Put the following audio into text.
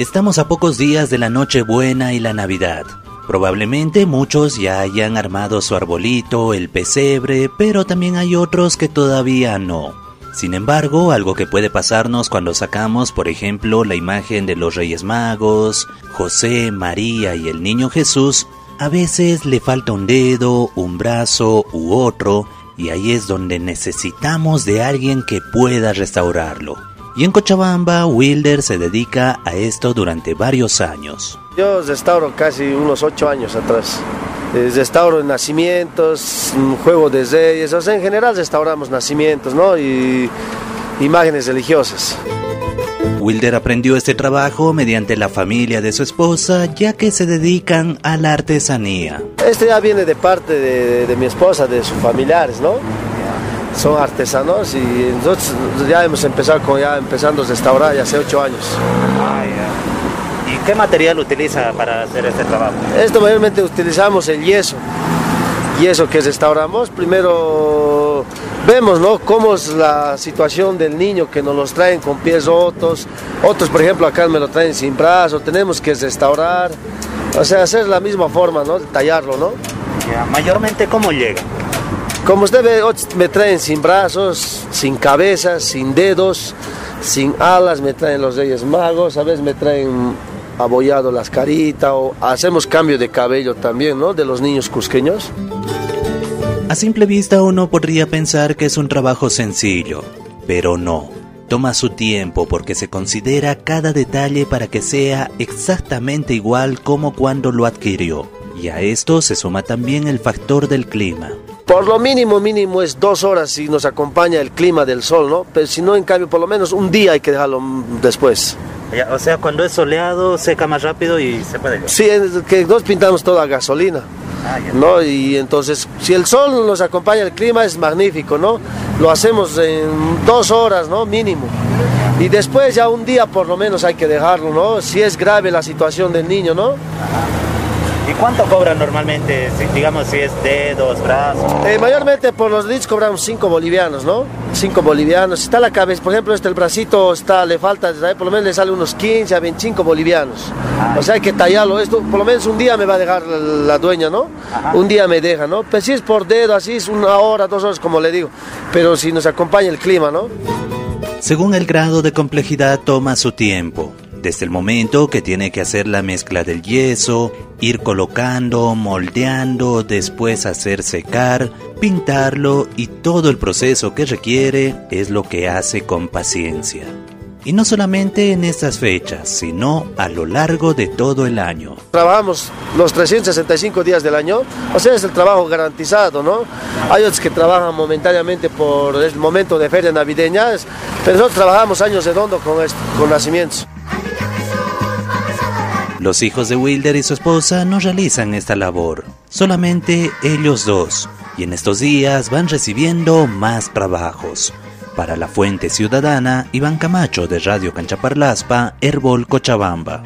Estamos a pocos días de la Nochebuena y la Navidad. Probablemente muchos ya hayan armado su arbolito, el pesebre, pero también hay otros que todavía no. Sin embargo, algo que puede pasarnos cuando sacamos, por ejemplo, la imagen de los Reyes Magos, José, María y el Niño Jesús, a veces le falta un dedo, un brazo u otro, y ahí es donde necesitamos de alguien que pueda restaurarlo. Y en Cochabamba, Wilder se dedica a esto durante varios años. Yo restauro casi unos ocho años atrás. Restauro nacimientos, juego de reyes, o sea, en general restauramos nacimientos, ¿no? Y imágenes religiosas. Wilder aprendió este trabajo mediante la familia de su esposa, ya que se dedican a la artesanía. Este ya viene de parte de, de mi esposa, de sus familiares, ¿no? Son artesanos y nosotros ya hemos empezado con ya empezando a restaurar ya hace ocho años. Ah, ¿Y qué material utiliza para hacer este trabajo? Esto mayormente utilizamos el yeso. Yeso que restauramos, primero vemos ¿no? cómo es la situación del niño que nos los traen con pies rotos, otros por ejemplo acá me lo traen sin brazo, tenemos que restaurar, o sea, hacer la misma forma, ¿no? tallarlo, ¿no? mayormente cómo llega. Como usted ve, me traen sin brazos, sin cabezas, sin dedos, sin alas, me traen los Reyes Magos, a veces me traen abollado las caritas o hacemos cambio de cabello también, ¿no? De los niños cusqueños. A simple vista uno podría pensar que es un trabajo sencillo, pero no. Toma su tiempo porque se considera cada detalle para que sea exactamente igual como cuando lo adquirió. Y a esto se suma también el factor del clima. Por lo mínimo, mínimo es dos horas si nos acompaña el clima del sol, ¿no? Pero si no, en cambio, por lo menos un día hay que dejarlo después. o sea, cuando es soleado, seca más rápido y se puede. Sí, es que nos pintamos toda gasolina. Ah, ¿no? Y entonces, si el sol nos acompaña, el clima es magnífico, ¿no? Lo hacemos en dos horas, ¿no? Mínimo. Y después ya un día por lo menos hay que dejarlo, ¿no? Si es grave la situación del niño, ¿no? ¿Y cuánto cobran normalmente, digamos, si es dedos, brazos? Eh, mayormente por los leads cobramos 5 bolivianos, ¿no? 5 bolivianos. Si está la cabeza, por ejemplo, este el bracito está, le falta, por lo menos le sale unos 15 a 25 bolivianos. O sea, hay que tallarlo. Esto, por lo menos un día me va a dejar la, dueña, ¿no? Un día me deja, ¿no? Pero si es por dedo, así es una hora, dos horas, como le digo. Pero si nos acompaña el clima, ¿no? Según el grado de complejidad, toma su tiempo. Desde el momento que tiene que hacer la mezcla del yeso, ir colocando, moldeando, después hacer secar, pintarlo y todo el proceso que requiere es lo que hace con paciencia. Y no solamente en estas fechas, sino a lo largo de todo el año. Trabajamos los 365 días del año, o sea, es el trabajo garantizado, ¿no? Hay otros que trabajan momentáneamente por el momento de ferias navideñas, pero nosotros trabajamos años redondos con, con nacimientos. Los hijos de Wilder y su esposa no realizan esta labor, solamente ellos dos, y en estos días van recibiendo más trabajos. Para la Fuente Ciudadana, Iván Camacho de Radio Canchaparlaspa, Herbol Cochabamba.